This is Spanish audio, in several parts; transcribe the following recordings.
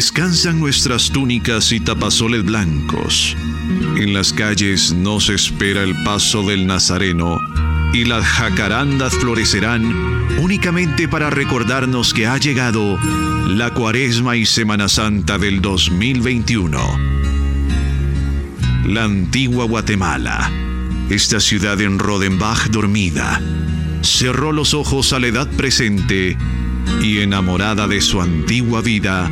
Descansan nuestras túnicas y tapazoles blancos. En las calles nos espera el paso del Nazareno y las jacarandas florecerán únicamente para recordarnos que ha llegado la Cuaresma y Semana Santa del 2021. La antigua Guatemala, esta ciudad en Rodenbach dormida, cerró los ojos a la edad presente y enamorada de su antigua vida,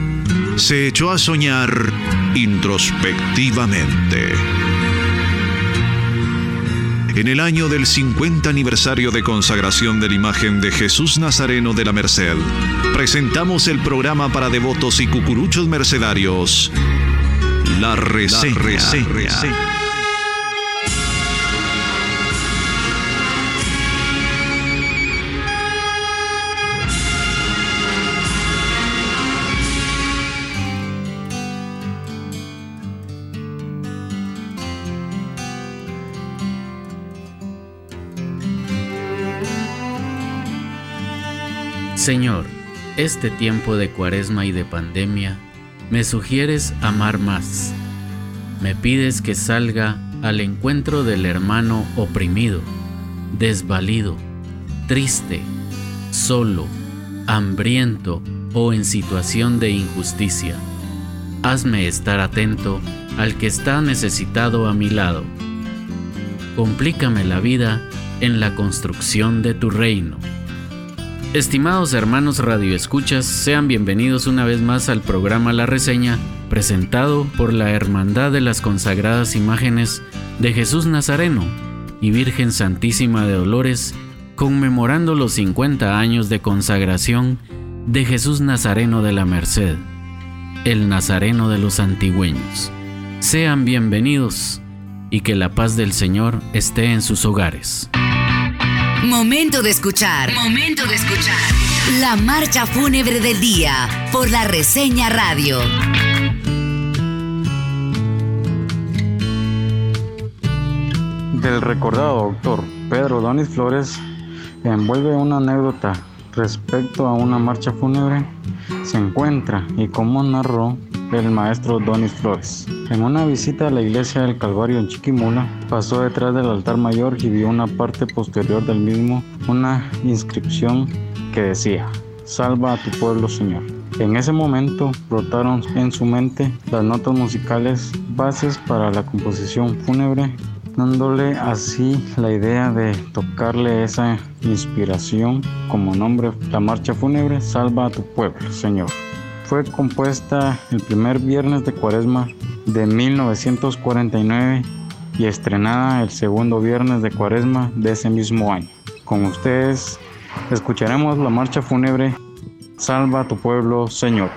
se echó a soñar introspectivamente. En el año del 50 aniversario de consagración de la imagen de Jesús Nazareno de la Merced, presentamos el programa para devotos y cucuruchos mercedarios, La Reseña. Señor, este tiempo de cuaresma y de pandemia, me sugieres amar más. Me pides que salga al encuentro del hermano oprimido, desvalido, triste, solo, hambriento o en situación de injusticia. Hazme estar atento al que está necesitado a mi lado. Complícame la vida en la construcción de tu reino. Estimados hermanos radioescuchas, sean bienvenidos una vez más al programa La Reseña, presentado por la Hermandad de las Consagradas Imágenes de Jesús Nazareno y Virgen Santísima de Dolores, conmemorando los 50 años de consagración de Jesús Nazareno de la Merced, el Nazareno de los antigüeños. Sean bienvenidos y que la paz del Señor esté en sus hogares. Momento de escuchar. Momento de escuchar. La marcha fúnebre del día por la reseña radio. Del recordado doctor Pedro Donis Flores envuelve una anécdota respecto a una marcha fúnebre. Se encuentra y como narró el maestro Donis Flores. En una visita a la iglesia del Calvario en Chiquimula, pasó detrás del altar mayor y vio una parte posterior del mismo una inscripción que decía, Salva a tu pueblo Señor. En ese momento brotaron en su mente las notas musicales bases para la composición fúnebre, dándole así la idea de tocarle esa inspiración como nombre la marcha fúnebre Salva a tu pueblo Señor fue compuesta el primer viernes de cuaresma de 1949 y estrenada el segundo viernes de cuaresma de ese mismo año. Con ustedes escucharemos la marcha fúnebre Salva tu pueblo, Señor.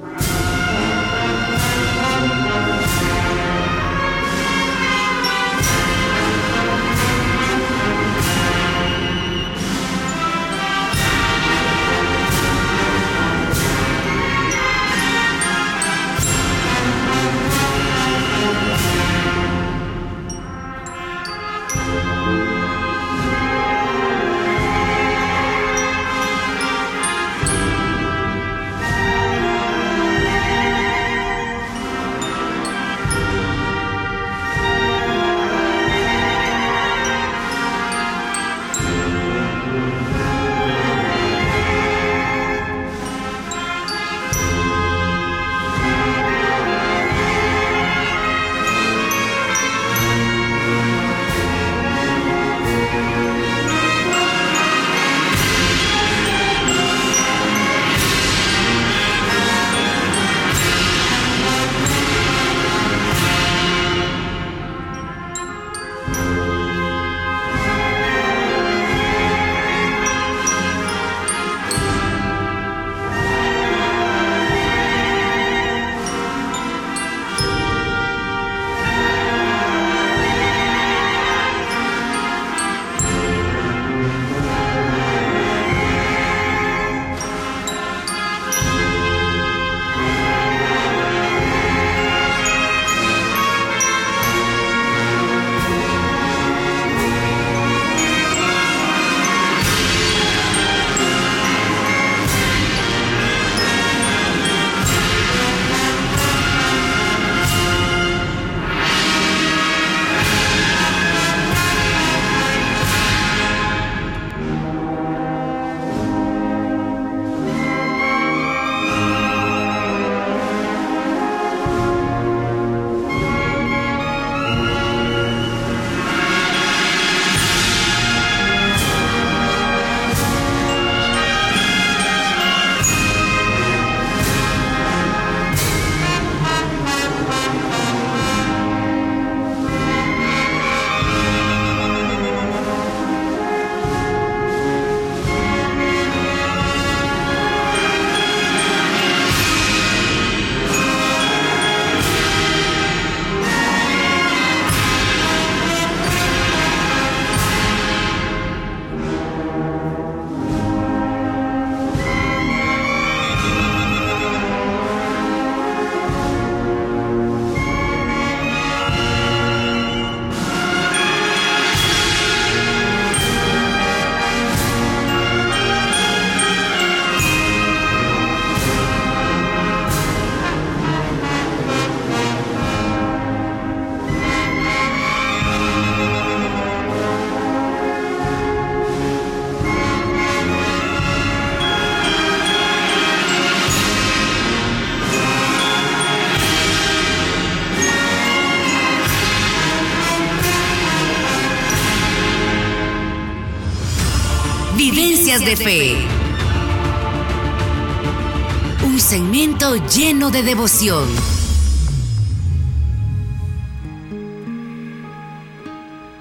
De devoción.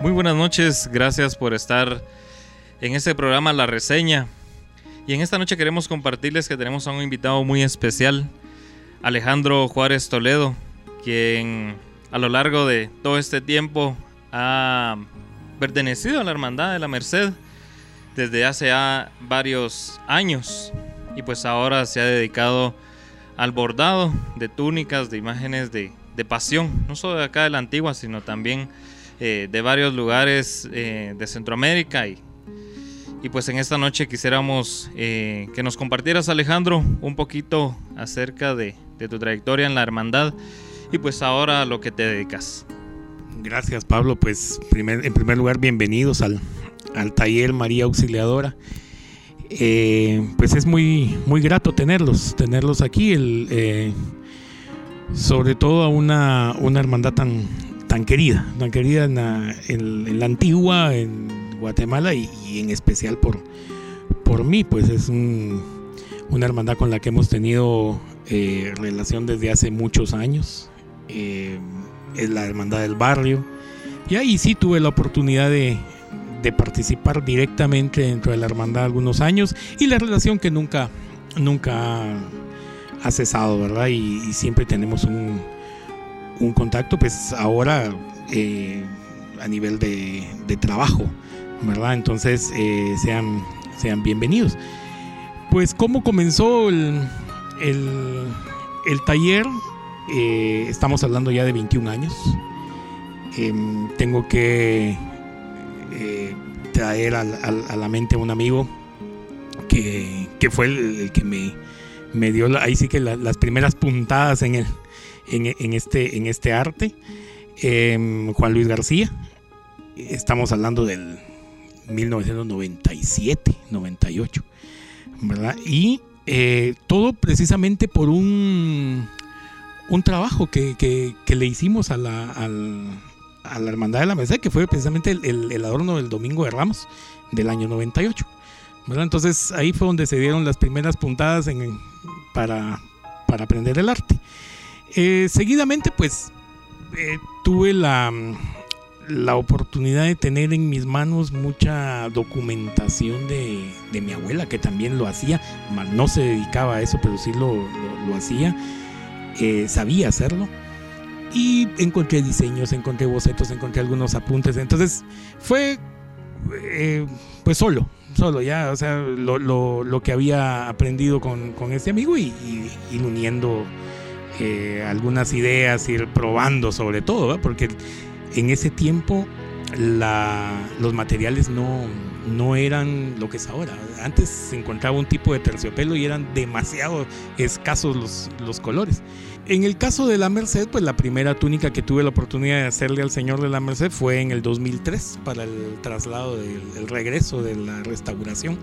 Muy buenas noches, gracias por estar en este programa La Reseña. Y en esta noche queremos compartirles que tenemos a un invitado muy especial, Alejandro Juárez Toledo, quien a lo largo de todo este tiempo ha pertenecido a la Hermandad de la Merced desde hace varios años y pues ahora se ha dedicado al bordado de túnicas, de imágenes de, pasión, no solo de acá de la antigua, sino también eh, de varios lugares eh, de Centroamérica y, y, pues en esta noche quisiéramos eh, que nos compartieras Alejandro un poquito acerca de, de tu trayectoria en la hermandad y pues ahora lo que te dedicas. Gracias Pablo, pues en primer lugar bienvenidos al, taller María Auxiliadora. Eh, pues es muy, muy grato tenerlos, tenerlos aquí, eh, sobre todo a una, una hermandad tan, tan querida, tan querida en la, antigua, en Guatemala y, en especial por, por mí, pues es una hermandad con la que hemos tenido eh, relación desde hace muchos años es la hermandad del barrio. Y ahí sí tuve la oportunidad de, participar directamente dentro de la hermandad algunos años y la relación que nunca, nunca ha cesado, ¿verdad? Y, siempre tenemos un, un, contacto, pues ahora eh, a nivel de, trabajo, ¿verdad? Entonces eh, sean, sean bienvenidos. Pues cómo comenzó el, el, el taller, eh, estamos hablando ya de 21 años. Em, tengo que eh, traer a, la mente a un amigo que, fue el, que me, me, dio ahí sí que las primeras puntadas en, el, en, este, en este arte. Em, Juan Luis García. Estamos hablando del 1997, 98. ¿verdad? Y eh, todo precisamente por un un trabajo que, le hicimos a la, a la Hermandad de la Merced, que fue precisamente el, adorno del Domingo de Ramos del año 98. Entonces ahí fue donde se dieron las primeras puntadas para, para aprender el arte. Eh, seguidamente, pues eh, tuve la, la oportunidad de tener en mis manos mucha documentación de, mi abuela, que también lo hacía, no se dedicaba a eso, pero sí lo, lo hacía sabía hacerlo. Y encontré diseños, encontré bocetos, encontré algunos apuntes. Entonces fue eh, pues solo, solo ya, o sea, lo, lo, que había aprendido con, con este amigo y, y, uniendo eh, algunas ideas, ir probando sobre todo, porque en ese tiempo la, los materiales no, no eran lo que es ahora. Antes se encontraba un tipo de terciopelo y eran demasiado escasos los, los colores. En el caso de la Merced, pues la primera túnica que tuve la oportunidad de hacerle al Señor de la Merced fue en el 2003 para el traslado del regreso de la restauración.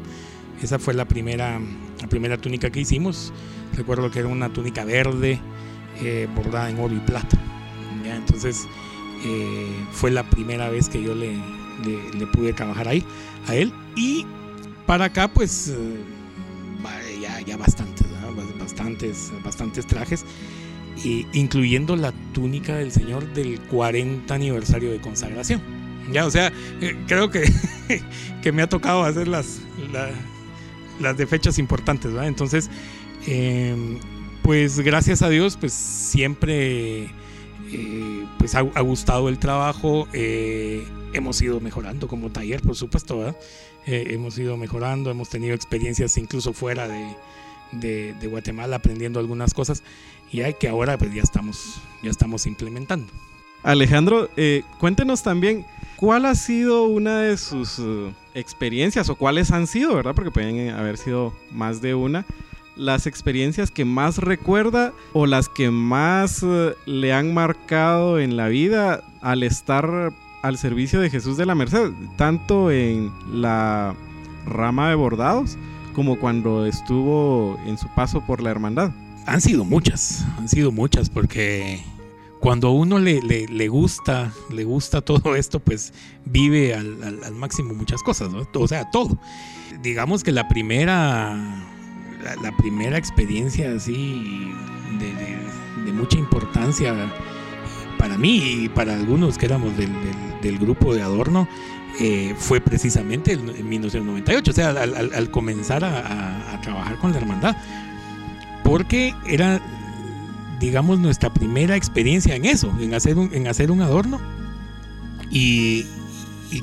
Esa fue la primera, la primera túnica que hicimos. Recuerdo que era una túnica verde eh, bordada en oro y plata. Entonces eh, fue la primera vez que yo le, le, pude trabajar ahí a él. Y para acá pues eh, ya, ya bastantes, bastantes, bastantes trajes incluyendo la túnica del Señor del 40 aniversario de consagración. Ya, o sea, eh, creo que, que me ha tocado hacer las, las de fechas importantes, ¿verdad? Entonces, em, pues gracias a Dios, pues siempre eh, pues ha, gustado el trabajo. Eh, hemos ido mejorando como taller, por supuesto, hemos ido mejorando, hemos tenido experiencias incluso fuera de, de Guatemala aprendiendo algunas cosas y hay que ahora pues ya estamos, ya estamos implementando. Alejandro, eh, cuéntenos también cuál ha sido una de sus eh, experiencias o cuáles han sido, ¿verdad? Porque pueden haber sido más de una. Las experiencias que más recuerda o las que más eh, le han marcado en la vida al estar al servicio de Jesús de la Merced, tanto en la rama de bordados como cuando estuvo en su paso por la hermandad han sido muchas, han sido muchas porque cuando a uno le, le, gusta, le gusta todo esto, pues vive al, al, máximo muchas cosas, ¿no? o sea, todo. Digamos que la primera, la, primera experiencia así de, mucha importancia para mí y para algunos que éramos del, del, grupo de Adorno, eh, fue precisamente en 1998, o sea, al, comenzar a, trabajar con la hermandad, porque era digamos, nuestra primera experiencia en eso, en hacer un, en hacer un adorno. Y,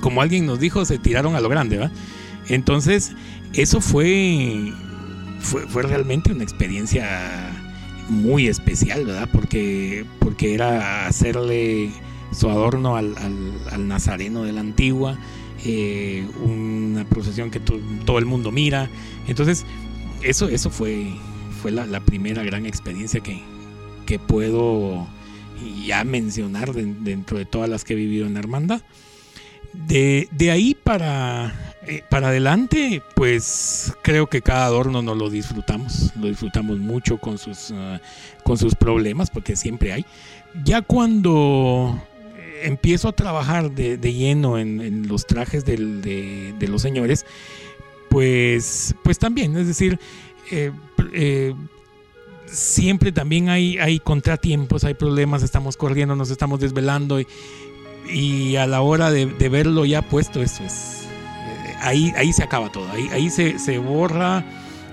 como alguien nos dijo, se tiraron a lo grande, ¿va? Entonces, eso fue, fue, realmente una experiencia muy especial, ¿verdad? Porque, porque era hacerle su adorno al, nazareno de la antigua, eh, una procesión que todo el mundo mira. Entonces, eso, eso fue, fue la primera gran experiencia que, que puedo ya mencionar dentro de todas las que he vivido en la hermandad. De, ahí para, eh, para adelante, pues creo que cada adorno nos lo disfrutamos, lo disfrutamos mucho con sus, ah, con sus problemas, porque siempre hay. Ya cuando empiezo a trabajar de, lleno en, los trajes de, los señores, pues, pues también, es decir, eh, eh, siempre también hay, hay contratiempos, hay problemas, estamos corriendo, nos estamos desvelando y, a la hora de, verlo ya puesto, eso es. Eh, ahí, ahí se acaba todo, ahí, ahí se, se, borra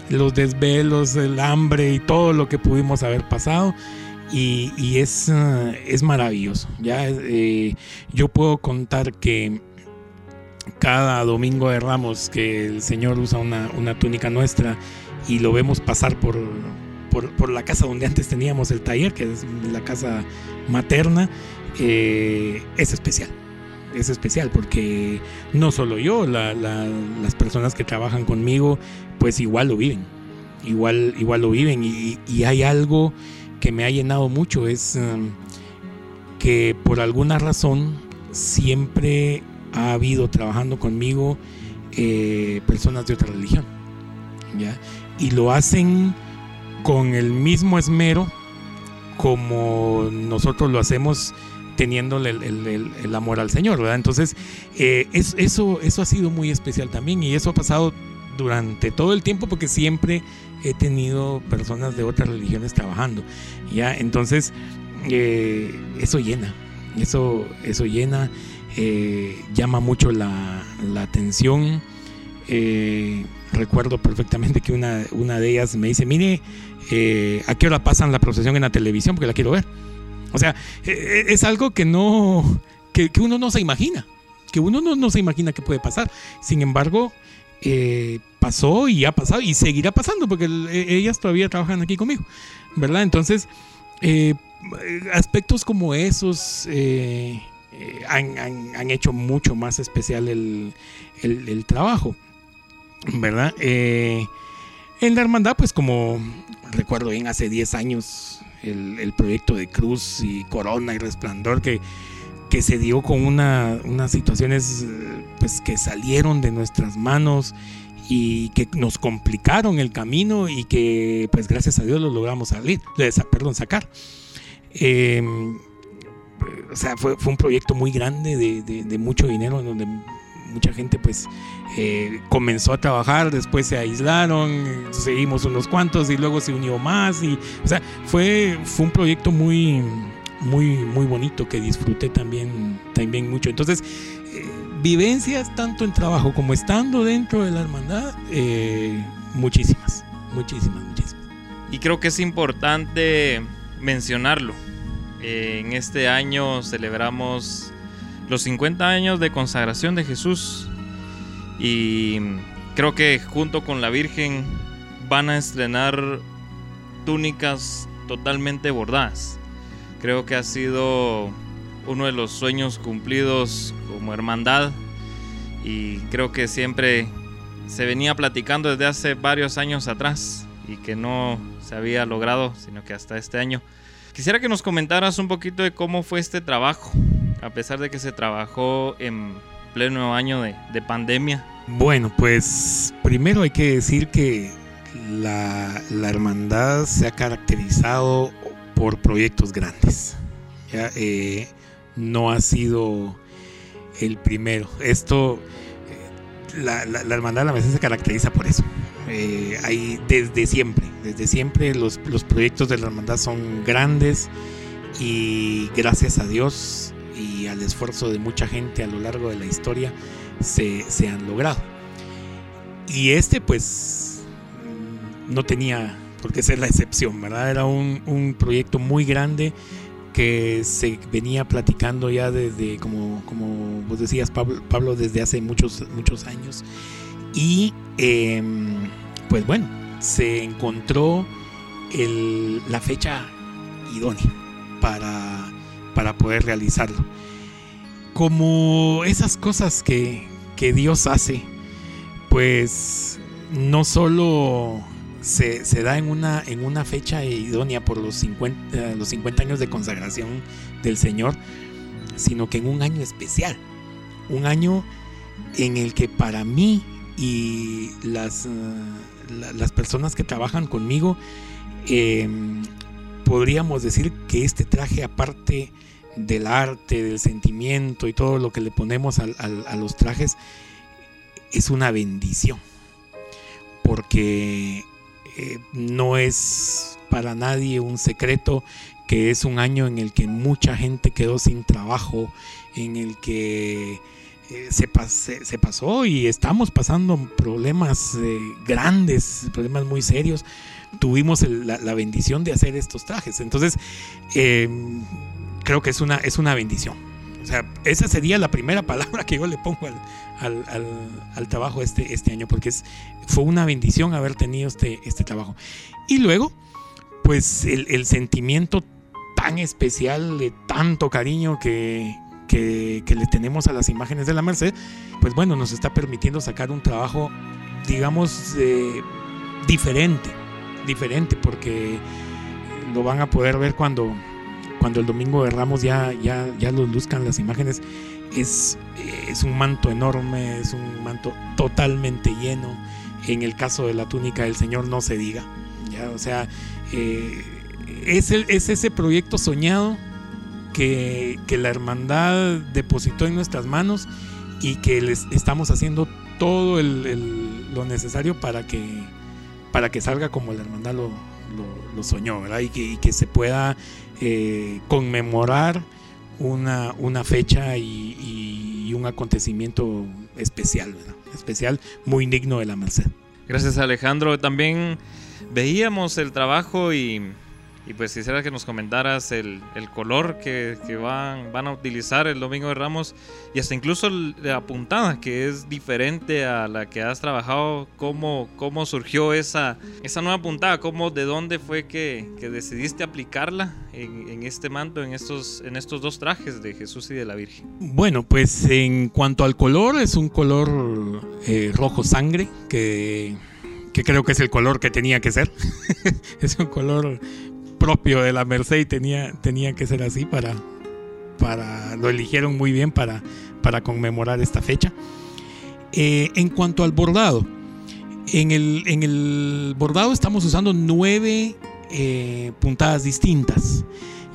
los desvelos, el hambre y todo lo que pudimos haber pasado. Y, y es, es maravilloso. Ya yo puedo contar que cada domingo de Ramos que el Señor usa una, una túnica nuestra y lo vemos pasar por, por, la casa donde antes teníamos el taller, que es la casa materna, eh, es especial. Es especial porque no solo yo, las personas que trabajan conmigo, pues igual lo viven. Igual, igual lo viven. Y, hay algo que me ha llenado mucho, es um, que por alguna razón siempre ha habido trabajando conmigo eh, personas de otra religión. ¿ya? Y lo hacen con el mismo esmero como nosotros lo hacemos teniéndole el, amor al Señor, ¿verdad? Entonces, eh, eso, eso ha sido muy especial también y eso ha pasado durante todo el tiempo porque siempre he tenido personas de otras religiones trabajando, ¿ya? Entonces, eh, eso llena, eso, eso llena, eh, llama mucho la, atención recuerdo perfectamente que una, una de ellas me dice, mire, eh, ¿a qué hora pasan la procesión en la televisión? Porque la quiero ver. O sea, eh, eh, es algo que no, que, uno no se imagina, que uno no, se imagina que puede pasar. Sin embargo, pasó y ha pasado y seguirá pasando porque ellas todavía trabajan aquí conmigo, ¿verdad? Entonces, aspectos como esos han, hecho mucho más especial el, el trabajo. ¿verdad? Eh, en la hermandad, pues como recuerdo bien, hace 10 años, el, proyecto de Cruz y Corona y Resplandor que, que se dio con una, unas situaciones pues, que salieron de nuestras manos y que nos complicaron el camino y que pues gracias a Dios lo logramos salir, perdón, sacar. Em, o sea, fue, fue, un proyecto muy grande de, de, mucho dinero donde mucha gente pues eh, comenzó a trabajar, después se aislaron, seguimos unos cuantos y luego se unió más y o sea, fue, fue un proyecto muy muy muy bonito que disfruté también también mucho. Entonces, eh, vivencias tanto en trabajo como estando dentro de la hermandad eh, muchísimas, muchísimas, muchísimas. Y creo que es importante mencionarlo. En este año celebramos los 50 años de consagración de Jesús y creo que junto con la Virgen van a estrenar túnicas totalmente bordadas. Creo que ha sido uno de los sueños cumplidos como hermandad y creo que siempre se venía platicando desde hace varios años atrás y que no se había logrado, sino que hasta este año. Quisiera que nos comentaras un poquito de cómo fue este trabajo, a pesar de que se trabajó en pleno año de, pandemia. Bueno, pues primero hay que decir que la, hermandad se ha caracterizado por proyectos grandes. ¿ya? Eh, no ha sido el primero. Esto, eh, la, la, la, hermandad de la mesa se caracteriza por eso. Eh, hay desde siempre, desde siempre los, los, proyectos de la hermandad son grandes y gracias a Dios y al esfuerzo de mucha gente a lo largo de la historia se, se han logrado. Y este pues no tenía por qué ser la excepción, ¿verdad? Era un, un proyecto muy grande que se venía platicando ya desde, como, como vos decías, Pablo, Pablo, desde hace muchos, muchos años. Y eh, pues bueno, se encontró la fecha idónea para, para poder realizarlo. Como esas cosas que, que Dios hace, pues no solo se, se, da en una, en una fecha idónea por los 50, los 50 años de consagración del Señor, sino que en un año especial, un año en el que para mí y las, la, las personas que trabajan conmigo, eh, podríamos decir que este traje aparte del arte, del sentimiento y todo lo que le ponemos a los trajes, es una bendición. Porque eh, no es para nadie un secreto que es un año en el que mucha gente quedó sin trabajo, en el que eh, se, pasó y estamos pasando problemas eh, grandes, problemas muy serios. Tuvimos la, bendición de hacer estos trajes. Entonces, eh, creo que es una, es una bendición. O sea, esa sería la primera palabra que yo le pongo al, al, trabajo este, este año, porque fue una bendición haber tenido este, este trabajo. Y luego, pues el, el sentimiento tan especial, de tanto cariño que, que, que, le tenemos a las imágenes de la Merced, pues bueno, nos está permitiendo sacar un trabajo, digamos, eh, diferente, diferente, porque lo van a poder ver cuando, cuando el domingo de Ramos ya, ya, ya los luzcan las imágenes. Es, es un manto enorme, es un manto totalmente lleno. En el caso de la túnica del Señor no se diga. ¿ya? O sea, eh, es, el, es ese proyecto soñado que, que, la hermandad depositó en nuestras manos y que les estamos haciendo todo el, el, lo necesario para que, para que salga como la hermandad lo, lo, lo soñó, ¿verdad? Y que, y que se pueda eh, conmemorar una, una fecha y, y, un acontecimiento especial, ¿verdad? Especial, muy digno de la Merced. Gracias Alejandro. También veíamos el trabajo y y pues quisiera que nos comentaras el, el color que, que, van, van a utilizar el Domingo de Ramos y hasta incluso la puntada que es diferente a la que has trabajado, cómo, cómo surgió esa, esa nueva puntada, cómo, de dónde fue que, que decidiste aplicarla en, este manto, en estos, en estos dos trajes de Jesús y de la Virgen. Bueno, pues en cuanto al color, es un color eh, rojo sangre que que creo que es el color que tenía que ser. es un color propio de la Merced tenía, tenía que ser así para, para, lo eligieron muy bien para, para conmemorar esta fecha. Eh, en cuanto al bordado, en el, en el bordado estamos usando nueve eh, puntadas distintas.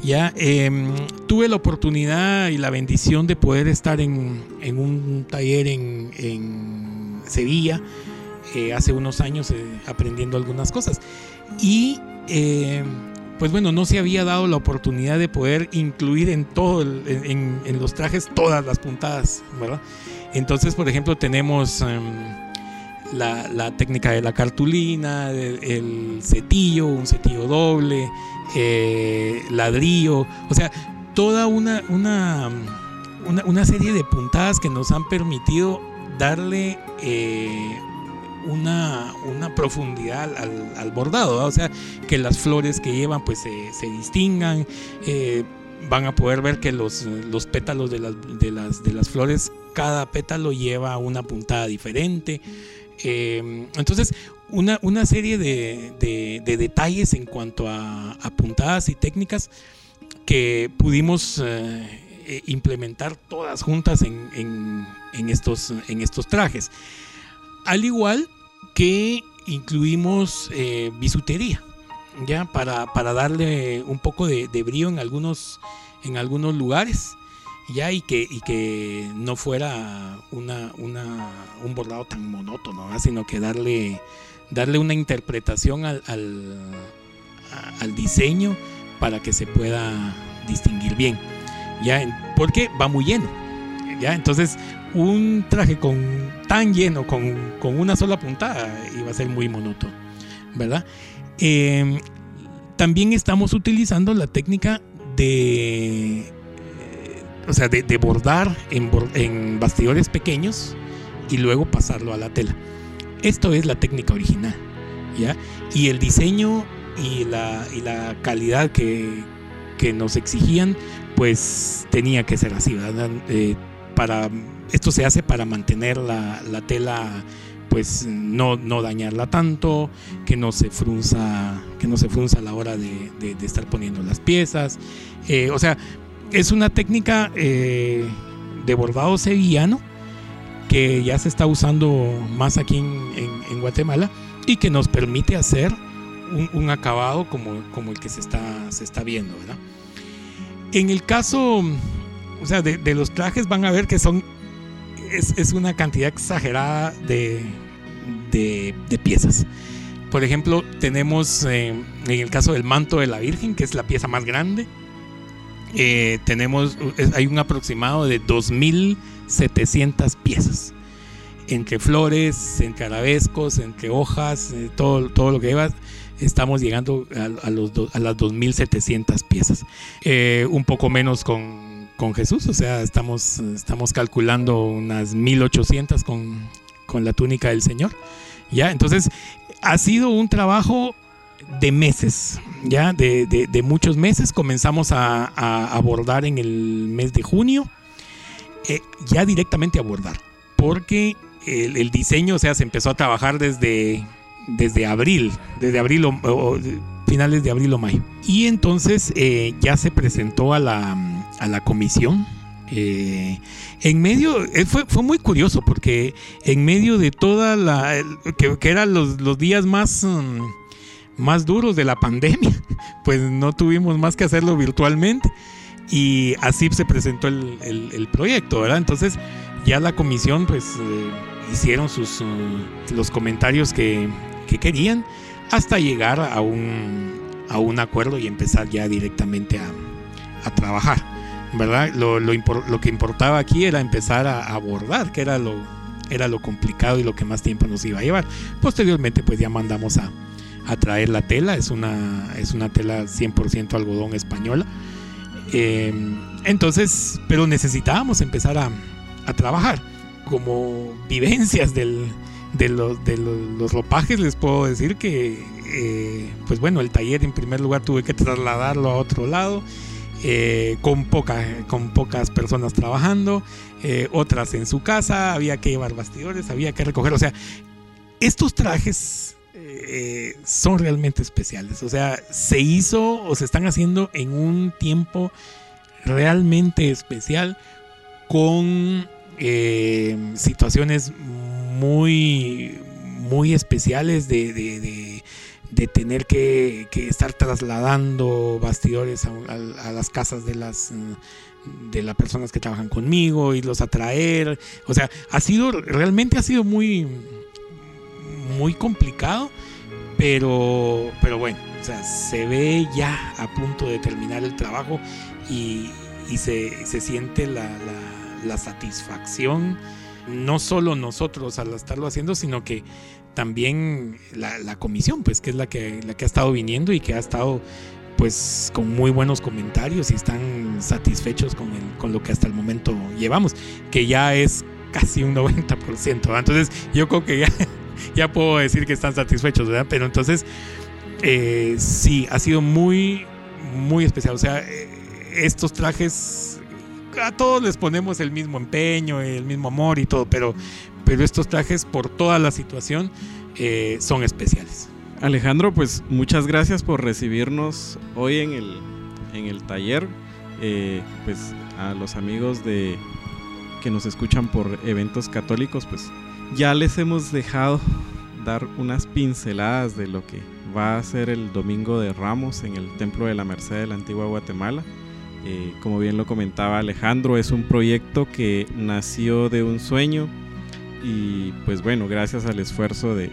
Ya eh, tuve la oportunidad y la bendición de poder estar en, en un taller en, Sevilla eh, hace unos años aprendiendo algunas cosas. Y pues bueno, no se había dado la oportunidad de poder incluir en todo, en, los trajes todas las puntadas, ¿verdad? Entonces, por ejemplo, tenemos um, la, técnica de la cartulina, el, el cetillo, un cetillo doble, eh, ladrillo, o sea, toda una, una, una, una, serie de puntadas que nos han permitido darle eh, una, una profundidad al, bordado, o sea, que las flores que llevan pues se, distingan, eh, van a poder ver que los, los pétalos de las, de, las, de las flores, cada pétalo lleva una puntada diferente. Eh, entonces, una, una serie de, de, de, detalles en cuanto a, puntadas y técnicas que pudimos eh, implementar todas juntas en, en, en, estos, en estos trajes. Al igual que incluimos eh, bisutería, ya para, para, darle un poco de, de brillo en algunos, en algunos lugares ya y que, y que no fuera una, una, un bordado tan monótono, sino que darle, darle una interpretación al, al, al, diseño para que se pueda distinguir bien. ¿ya? Porque va muy lleno. ¿ya? Entonces, un traje con, tan lleno, con, con una sola puntada, iba a ser muy monótono. ¿verdad? Eh, también estamos utilizando la técnica de, eh, o sea, de, bordar en, bastidores pequeños y luego pasarlo a la tela. Esto es la técnica original, ¿ya? Y el diseño y la, y la calidad que, que, nos exigían, pues tenía que ser así, ¿verdad? Eh, para, esto se hace para mantener la, la tela pues no, no dañarla tanto, que no se frunza, que no se frunza a la hora de, estar poniendo las piezas. Eh, o sea, es una técnica eh, de bordado sevillano que ya se está usando más aquí en, Guatemala y que nos permite hacer un, acabado como, como, el que se está, se está viendo. En el caso o sea, de, los trajes van a ver que son es, una cantidad exagerada de, de, piezas. Por ejemplo, tenemos eh, en el caso del manto de la Virgen, que es la pieza más grande, eh, tenemos, hay un aproximado de 2.700 piezas. Entre flores, entre arabescos, entre hojas, eh, todo, todo lo que lleva, estamos llegando a, los a las 2.700 piezas. un poco menos con, con, Jesús, o sea, estamos, estamos calculando unas 1.800 con, con la túnica del Señor. ¿ya? Entonces, ha sido un trabajo de meses, ya de, de, muchos meses. Comenzamos a, abordar en el mes de junio, eh, ya directamente a abordar, porque el, diseño, o sea, se empezó a trabajar desde, desde abril, desde abril o, finales de abril o mayo. Y entonces eh, ya se presentó a la, a la comisión eh, en medio, eh, fue, fue, muy curioso porque en medio de toda la, que, eran los, días más, mm, más duros de la pandemia, pues no tuvimos más que hacerlo virtualmente y así se presentó el, proyecto, ¿verdad? Entonces ya la comisión pues eh, hicieron sus, mm, los comentarios que, querían hasta llegar a un, a un acuerdo y empezar ya directamente a, a trabajar. ¿Verdad? Lo, lo, que importaba aquí era empezar a abordar, que era lo, era lo complicado y lo que más tiempo nos iba a llevar. Posteriormente, pues ya mandamos a, traer la tela, es una, es una tela 100% algodón española. Em, entonces, pero necesitábamos empezar a, trabajar. Como vivencias del, de, los, de los, ropajes, les puedo decir que, eh, pues bueno, el taller en primer lugar tuve que trasladarlo a otro lado eh, con, poca, con pocas personas trabajando, eh, otras en su casa, había que llevar bastidores, había que recoger, o sea, estos trajes eh, son realmente especiales, o sea, se hizo o se están haciendo en un tiempo realmente especial con situaciones muy, muy especiales de de tener que, estar trasladando bastidores a, las casas de las mm, de las personas que trabajan conmigo, y los a traer. O sea, ha sido, realmente ha sido muy, muy complicado, pero, pero bueno, se ve ya a punto de terminar el trabajo y, se, siente la, la satisfacción, no solo nosotros al estarlo haciendo, sino que también la, comisión, pues que es la que, la que ha estado viniendo y que ha estado pues con muy buenos comentarios y están satisfechos con, con lo que hasta el momento llevamos, que ya es casi un 90%. Entonces yo creo que ya, ya puedo decir que están satisfechos, ¿verdad? Pero entonces eh, sí, ha sido muy, muy especial. O sea, eh, estos trajes, a todos les ponemos el mismo empeño, el mismo amor y todo, pero, pero estos trajes por toda la situación eh, son especiales. Alejandro, pues muchas gracias por recibirnos hoy en el, en el taller. Eh, pues a los amigos de que nos escuchan por eventos católicos, pues ya les hemos dejado dar unas pinceladas de lo que va a ser el domingo de Ramos en el Templo de la Merced de la Antigua Guatemala. Eh, como bien lo comentaba Alejandro, es un proyecto que nació de un sueño y pues bueno, gracias al esfuerzo de,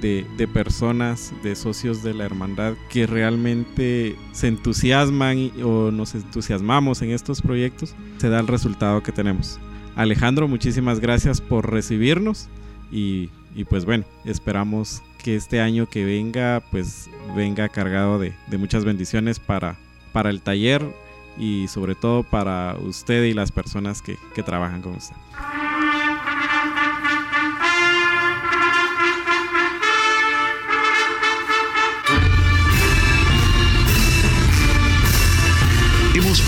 de, personas, de socios de la hermandad que realmente se entusiasman o nos entusiasmamos en estos proyectos, se da el resultado que tenemos. Alejandro, muchísimas gracias por recibirnos y, y pues bueno, esperamos que este año que venga pues venga cargado de, de muchas bendiciones para, para el taller y sobre todo para usted y las personas que, que trabajan con usted.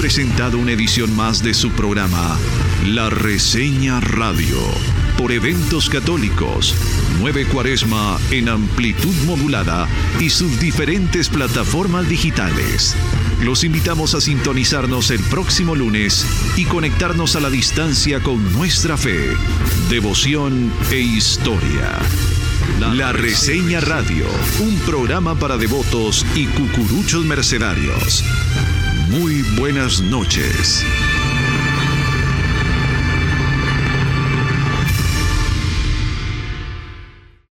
Presentado una edición más de su programa, La Reseña Radio, por eventos católicos, Nueve Cuaresma en amplitud modulada y sus diferentes plataformas digitales. Los invitamos a sintonizarnos el próximo lunes y conectarnos a la distancia con nuestra fe, devoción e historia. La Reseña Radio, un programa para devotos y cucuruchos mercenarios. Muy buenas noches.